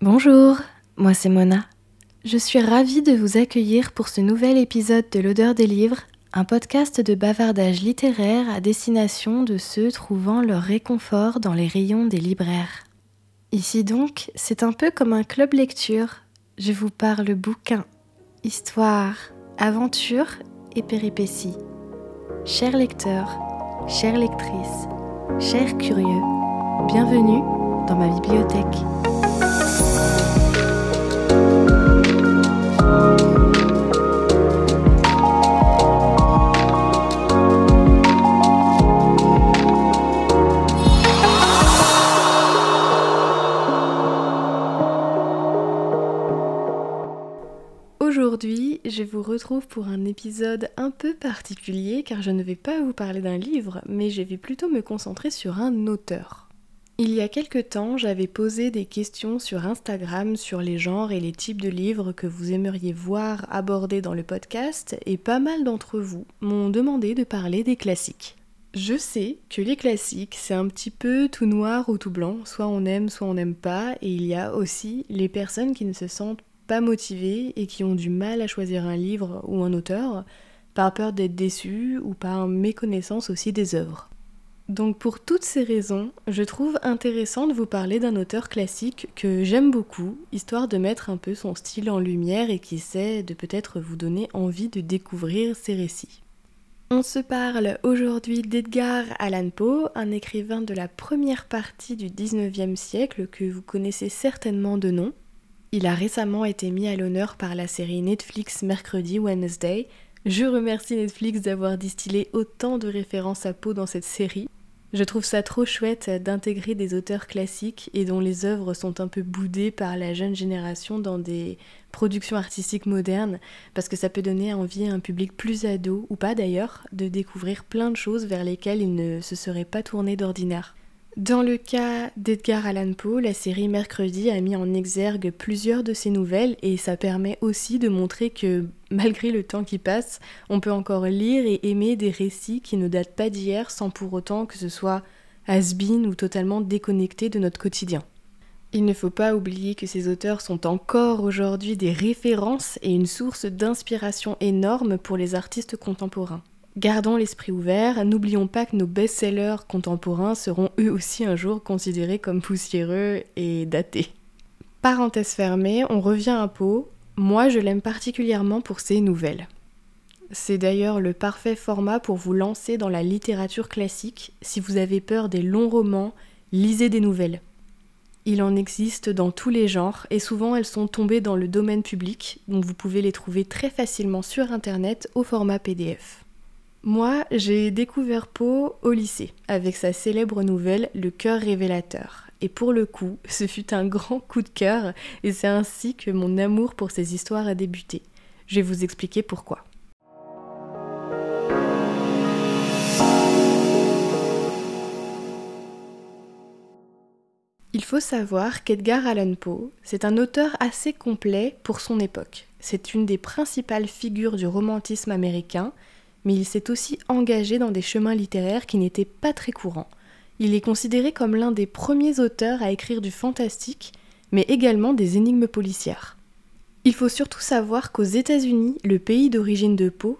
Bonjour, moi c'est Mona. Je suis ravie de vous accueillir pour ce nouvel épisode de l'odeur des livres, un podcast de bavardage littéraire à destination de ceux trouvant leur réconfort dans les rayons des libraires. Ici donc, c'est un peu comme un club lecture. Je vous parle bouquins, histoire, aventure et péripéties. Chers lecteurs, chères lectrices, chers curieux, bienvenue dans ma bibliothèque. Aujourd'hui, je vous retrouve pour un épisode un peu particulier car je ne vais pas vous parler d'un livre, mais je vais plutôt me concentrer sur un auteur. Il y a quelque temps, j'avais posé des questions sur Instagram sur les genres et les types de livres que vous aimeriez voir abordés dans le podcast et pas mal d'entre vous m'ont demandé de parler des classiques. Je sais que les classiques, c'est un petit peu tout noir ou tout blanc, soit on aime, soit on n'aime pas, et il y a aussi les personnes qui ne se sentent pas motivés et qui ont du mal à choisir un livre ou un auteur par peur d'être déçus ou par méconnaissance aussi des œuvres. Donc pour toutes ces raisons, je trouve intéressant de vous parler d'un auteur classique que j'aime beaucoup, histoire de mettre un peu son style en lumière et qui sait de peut-être vous donner envie de découvrir ses récits. On se parle aujourd'hui d'Edgar Allan Poe, un écrivain de la première partie du 19e siècle que vous connaissez certainement de nom, il a récemment été mis à l'honneur par la série Netflix Mercredi Wednesday. Je remercie Netflix d'avoir distillé autant de références à Poe dans cette série. Je trouve ça trop chouette d'intégrer des auteurs classiques et dont les œuvres sont un peu boudées par la jeune génération dans des productions artistiques modernes, parce que ça peut donner envie à un public plus ado, ou pas d'ailleurs, de découvrir plein de choses vers lesquelles il ne se serait pas tourné d'ordinaire. Dans le cas d'Edgar Allan Poe, la série Mercredi a mis en exergue plusieurs de ses nouvelles et ça permet aussi de montrer que malgré le temps qui passe, on peut encore lire et aimer des récits qui ne datent pas d'hier sans pour autant que ce soit has-been ou totalement déconnecté de notre quotidien. Il ne faut pas oublier que ces auteurs sont encore aujourd'hui des références et une source d'inspiration énorme pour les artistes contemporains. Gardons l'esprit ouvert, n'oublions pas que nos best-sellers contemporains seront eux aussi un jour considérés comme poussiéreux et datés. Parenthèse fermée, on revient à Poe. Moi, je l'aime particulièrement pour ses nouvelles. C'est d'ailleurs le parfait format pour vous lancer dans la littérature classique. Si vous avez peur des longs romans, lisez des nouvelles. Il en existe dans tous les genres et souvent elles sont tombées dans le domaine public, donc vous pouvez les trouver très facilement sur internet au format PDF. Moi, j'ai découvert Poe au lycée, avec sa célèbre nouvelle Le cœur révélateur. Et pour le coup, ce fut un grand coup de cœur, et c'est ainsi que mon amour pour ces histoires a débuté. Je vais vous expliquer pourquoi. Il faut savoir qu'Edgar Allan Poe, c'est un auteur assez complet pour son époque. C'est une des principales figures du romantisme américain, mais il s'est aussi engagé dans des chemins littéraires qui n'étaient pas très courants. Il est considéré comme l'un des premiers auteurs à écrire du fantastique, mais également des énigmes policières. Il faut surtout savoir qu'aux États-Unis, le pays d'origine de Poe,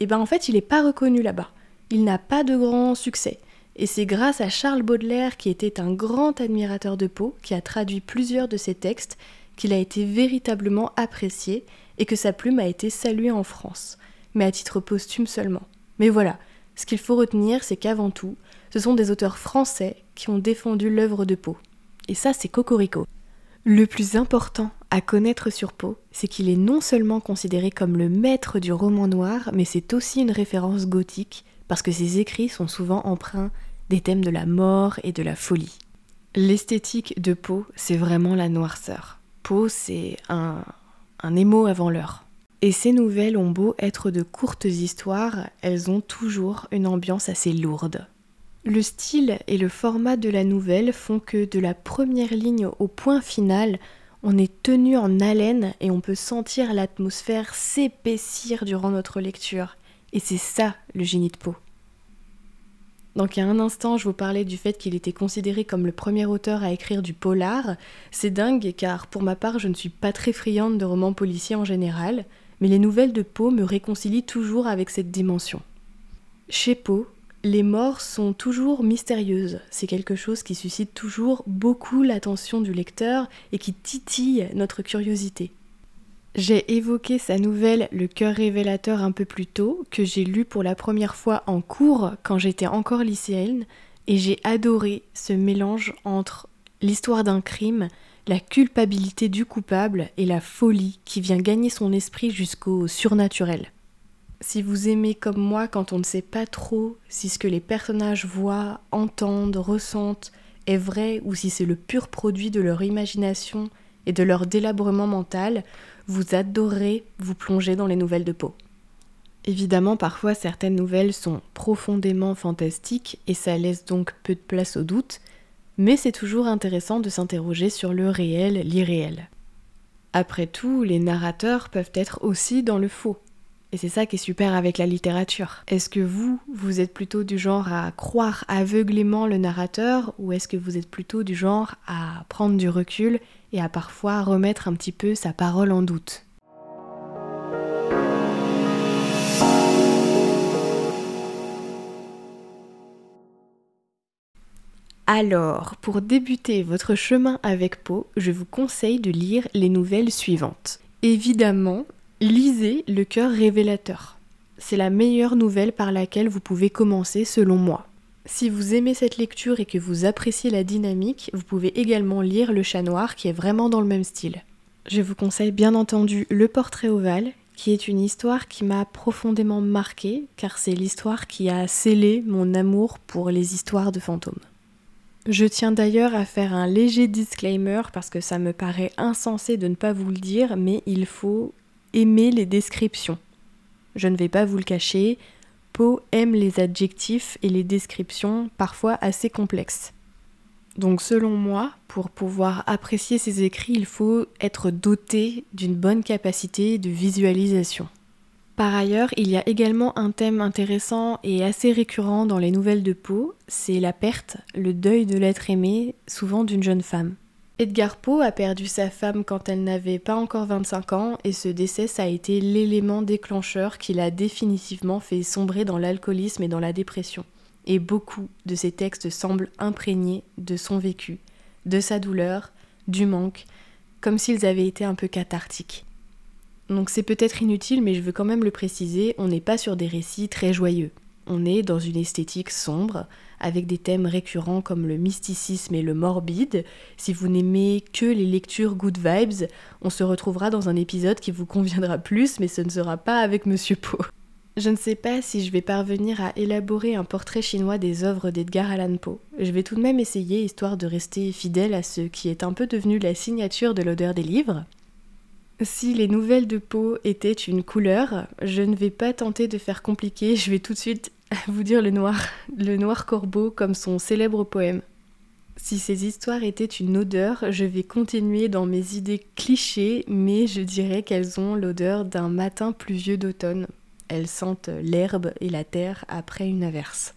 eh ben en fait, il n'est pas reconnu là-bas. Il n'a pas de grand succès. Et c'est grâce à Charles Baudelaire, qui était un grand admirateur de Poe, qui a traduit plusieurs de ses textes, qu'il a été véritablement apprécié et que sa plume a été saluée en France mais à titre posthume seulement. Mais voilà, ce qu'il faut retenir, c'est qu'avant tout, ce sont des auteurs français qui ont défendu l'œuvre de Poe. Et ça, c'est Cocorico. Le plus important à connaître sur Poe, c'est qu'il est non seulement considéré comme le maître du roman noir, mais c'est aussi une référence gothique, parce que ses écrits sont souvent empreints des thèmes de la mort et de la folie. L'esthétique de Poe, c'est vraiment la noirceur. Poe, c'est un, un émo avant l'heure. Et ces nouvelles ont beau être de courtes histoires, elles ont toujours une ambiance assez lourde. Le style et le format de la nouvelle font que de la première ligne au point final, on est tenu en haleine et on peut sentir l'atmosphère s'épaissir durant notre lecture. Et c'est ça le génie de peau. Donc il un instant, je vous parlais du fait qu'il était considéré comme le premier auteur à écrire du polar. C'est dingue car pour ma part, je ne suis pas très friande de romans policiers en général, mais les nouvelles de Poe me réconcilient toujours avec cette dimension. Chez Poe, les morts sont toujours mystérieuses. C'est quelque chose qui suscite toujours beaucoup l'attention du lecteur et qui titille notre curiosité. J'ai évoqué sa nouvelle Le cœur révélateur un peu plus tôt, que j'ai lu pour la première fois en cours quand j'étais encore lycéenne, et j'ai adoré ce mélange entre l'histoire d'un crime, la culpabilité du coupable et la folie qui vient gagner son esprit jusqu'au surnaturel. Si vous aimez comme moi quand on ne sait pas trop si ce que les personnages voient, entendent, ressentent est vrai ou si c'est le pur produit de leur imagination et de leur délabrement mental, vous adorez vous plonger dans les nouvelles de Poe. Évidemment, parfois certaines nouvelles sont profondément fantastiques et ça laisse donc peu de place au doute, mais c'est toujours intéressant de s'interroger sur le réel, l'irréel. Après tout, les narrateurs peuvent être aussi dans le faux. Et c'est ça qui est super avec la littérature. Est-ce que vous, vous êtes plutôt du genre à croire aveuglément le narrateur ou est-ce que vous êtes plutôt du genre à prendre du recul et à parfois remettre un petit peu sa parole en doute? Alors, pour débuter votre chemin avec Poe, je vous conseille de lire les nouvelles suivantes. Évidemment, lisez Le cœur révélateur. C'est la meilleure nouvelle par laquelle vous pouvez commencer selon moi. Si vous aimez cette lecture et que vous appréciez la dynamique, vous pouvez également lire Le chat noir qui est vraiment dans le même style. Je vous conseille bien entendu Le portrait ovale, qui est une histoire qui m'a profondément marquée, car c'est l'histoire qui a scellé mon amour pour les histoires de fantômes. Je tiens d'ailleurs à faire un léger disclaimer parce que ça me paraît insensé de ne pas vous le dire, mais il faut aimer les descriptions. Je ne vais pas vous le cacher, Poe aime les adjectifs et les descriptions parfois assez complexes. Donc selon moi, pour pouvoir apprécier ses écrits, il faut être doté d'une bonne capacité de visualisation. Par ailleurs, il y a également un thème intéressant et assez récurrent dans les nouvelles de Poe, c'est la perte, le deuil de l'être aimé, souvent d'une jeune femme. Edgar Poe a perdu sa femme quand elle n'avait pas encore 25 ans et ce décès a été l'élément déclencheur qui l'a définitivement fait sombrer dans l'alcoolisme et dans la dépression. Et beaucoup de ses textes semblent imprégnés de son vécu, de sa douleur, du manque, comme s'ils avaient été un peu cathartiques. Donc c'est peut-être inutile mais je veux quand même le préciser, on n'est pas sur des récits très joyeux. On est dans une esthétique sombre, avec des thèmes récurrents comme le mysticisme et le morbide. Si vous n'aimez que les lectures good vibes, on se retrouvera dans un épisode qui vous conviendra plus, mais ce ne sera pas avec Monsieur Poe. Je ne sais pas si je vais parvenir à élaborer un portrait chinois des œuvres d'Edgar Allan Poe. Je vais tout de même essayer, histoire de rester fidèle à ce qui est un peu devenu la signature de l'odeur des livres. Si les nouvelles de Poe étaient une couleur, je ne vais pas tenter de faire compliqué, je vais tout de suite vous dire le noir, le noir corbeau comme son célèbre poème. Si ces histoires étaient une odeur, je vais continuer dans mes idées clichés, mais je dirais qu'elles ont l'odeur d'un matin pluvieux d'automne. Elles sentent l'herbe et la terre après une averse.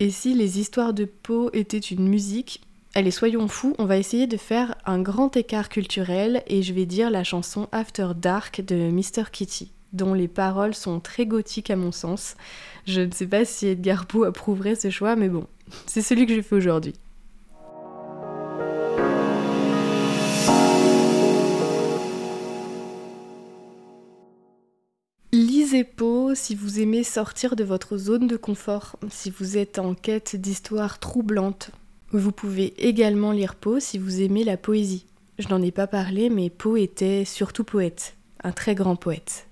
Et si les histoires de Poe étaient une musique, Allez, soyons fous, on va essayer de faire un grand écart culturel et je vais dire la chanson After Dark de Mr. Kitty, dont les paroles sont très gothiques à mon sens. Je ne sais pas si Edgar Poe approuverait ce choix, mais bon, c'est celui que je fais aujourd'hui. Lisez Poe si vous aimez sortir de votre zone de confort, si vous êtes en quête d'histoires troublantes, vous pouvez également lire Poe si vous aimez la poésie. Je n'en ai pas parlé, mais Poe était surtout poète, un très grand poète.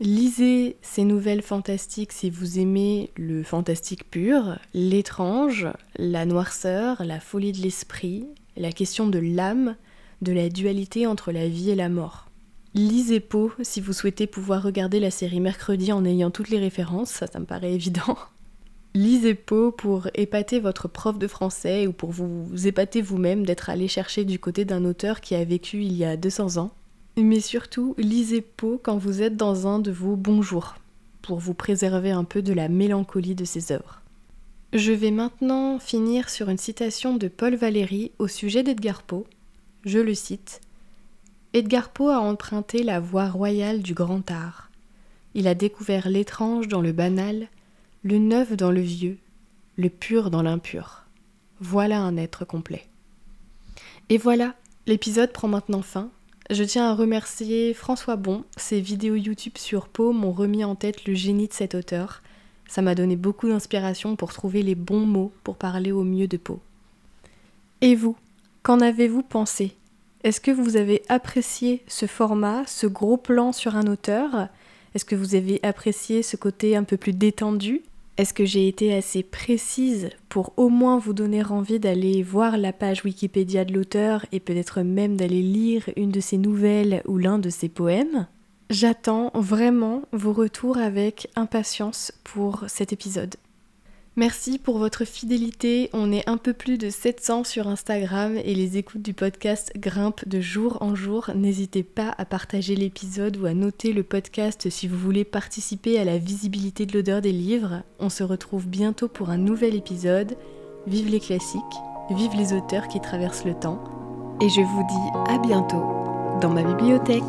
Lisez ces nouvelles fantastiques si vous aimez le fantastique pur, l'étrange, la noirceur, la folie de l'esprit, la question de l'âme, de la dualité entre la vie et la mort. Lisez Poe si vous souhaitez pouvoir regarder la série mercredi en ayant toutes les références, ça, ça me paraît évident. Lisez Poe pour épater votre prof de français ou pour vous épater vous-même d'être allé chercher du côté d'un auteur qui a vécu il y a 200 ans. Mais surtout, lisez Poe quand vous êtes dans un de vos bons jours, pour vous préserver un peu de la mélancolie de ses œuvres. Je vais maintenant finir sur une citation de Paul Valéry au sujet d'Edgar Poe. Je le cite. Edgar Poe a emprunté la voie royale du grand art. Il a découvert l'étrange dans le banal, le neuf dans le vieux, le pur dans l'impur. Voilà un être complet. Et voilà, l'épisode prend maintenant fin. Je tiens à remercier François Bon. Ses vidéos YouTube sur Poe m'ont remis en tête le génie de cet auteur. Ça m'a donné beaucoup d'inspiration pour trouver les bons mots pour parler au mieux de Poe. Et vous, qu'en avez-vous pensé? Est-ce que vous avez apprécié ce format, ce gros plan sur un auteur? Est-ce que vous avez apprécié ce côté un peu plus détendu? Est-ce que j'ai été assez précise pour au moins vous donner envie d'aller voir la page Wikipédia de l'auteur et peut-être même d'aller lire une de ses nouvelles ou l'un de ses poèmes? J'attends vraiment vos retours avec impatience pour cet épisode. Merci pour votre fidélité. On est un peu plus de 700 sur Instagram et les écoutes du podcast grimpent de jour en jour. N'hésitez pas à partager l'épisode ou à noter le podcast si vous voulez participer à la visibilité de l'odeur des livres. On se retrouve bientôt pour un nouvel épisode. Vive les classiques, vive les auteurs qui traversent le temps. Et je vous dis à bientôt dans ma bibliothèque.